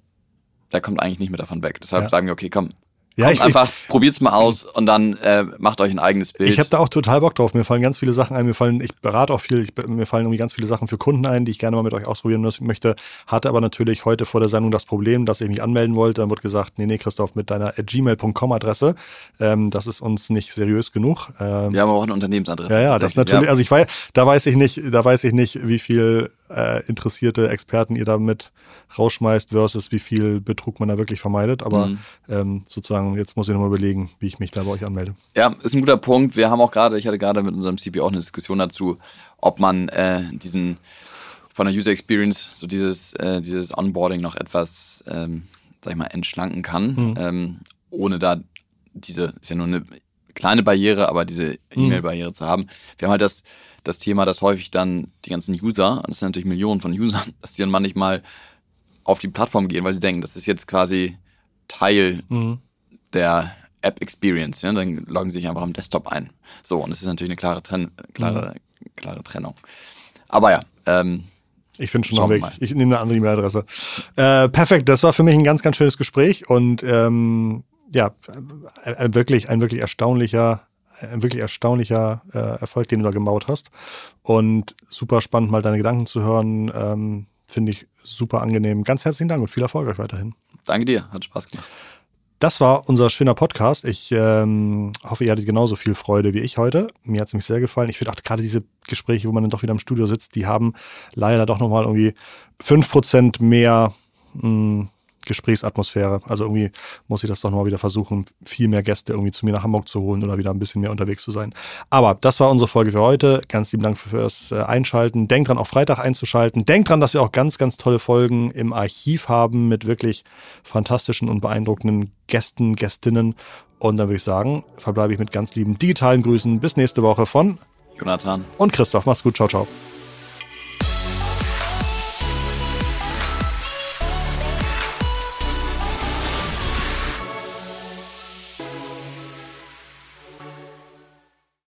der kommt eigentlich nicht mehr davon weg. Deshalb sagen wir, okay, komm, ja, ich, einfach, ich, probiert's mal aus und dann äh, macht euch ein eigenes Bild. Ich habe da auch total Bock drauf. Mir fallen ganz viele Sachen ein. Mir fallen, ich berate auch viel. Ich, mir fallen irgendwie ganz viele Sachen für Kunden ein, die ich gerne mal mit euch ausprobieren möchte. Hatte aber natürlich heute vor der Sendung das Problem, dass ich mich anmelden wollte. Dann wurde gesagt, nee, nee, Christoph, mit deiner gmail.com Adresse, ähm, das ist uns nicht seriös genug. Ähm, wir haben auch eine Unternehmensadresse. Ja, ja, das natürlich. Ja. Also ich weiß, da weiß ich nicht, da weiß ich nicht, wie viel äh, interessierte Experten ihr damit rausschmeißt versus wie viel Betrug man da wirklich vermeidet. Aber mhm. ähm, sozusagen, jetzt muss ich nochmal überlegen, wie ich mich da bei euch anmelde. Ja, ist ein guter Punkt. Wir haben auch gerade, ich hatte gerade mit unserem CP auch eine Diskussion dazu, ob man äh, diesen von der User Experience, so dieses, äh, dieses Onboarding noch etwas, ähm, sag ich mal, entschlanken kann, mhm. ähm, ohne da diese, ist ja nur eine kleine Barriere, aber diese mhm. E-Mail-Barriere zu haben. Wir haben halt das, das Thema, dass häufig dann die ganzen User, und das sind natürlich Millionen von Usern, dass die dann manchmal auf die Plattform gehen, weil sie denken, das ist jetzt quasi Teil mhm. Der App Experience. Ja? Dann loggen sie sich einfach am Desktop ein. So, und das ist natürlich eine klare, Tren klare, mhm. klare Trennung. Aber ja, ähm, ich finde schon noch weg. Ich nehme eine andere E-Mail-Adresse. Äh, perfekt, das war für mich ein ganz, ganz schönes Gespräch und ähm, ja, ein wirklich, ein wirklich erstaunlicher, ein wirklich erstaunlicher äh, Erfolg, den du da gebaut hast. Und super spannend, mal deine Gedanken zu hören. Ähm, Finde ich super angenehm. Ganz herzlichen Dank und viel Erfolg euch weiterhin. Danke dir, hat Spaß gemacht. Das war unser schöner Podcast. Ich ähm, hoffe, ihr hattet genauso viel Freude wie ich heute. Mir hat es mich sehr gefallen. Ich finde auch gerade diese Gespräche, wo man dann doch wieder im Studio sitzt, die haben leider doch nochmal irgendwie fünf Prozent mehr mh, hm, Gesprächsatmosphäre. Also irgendwie muss ich das doch mal wieder versuchen, viel mehr Gäste irgendwie zu mir nach Hamburg zu holen oder wieder ein bisschen mehr unterwegs zu sein. Aber das war unsere Folge für heute. Ganz lieben Dank fürs äh, Einschalten. Denkt dran, auch Freitag einzuschalten. Denkt dran, dass wir auch ganz, ganz tolle Folgen im Archiv haben mit wirklich fantastischen und beeindruckenden Gästen, Gästinnen. Und dann würde ich sagen, verbleibe ich mit ganz lieben digitalen Grüßen. Bis nächste Woche von Jonathan und Christoph. Macht's gut. Ciao, ciao.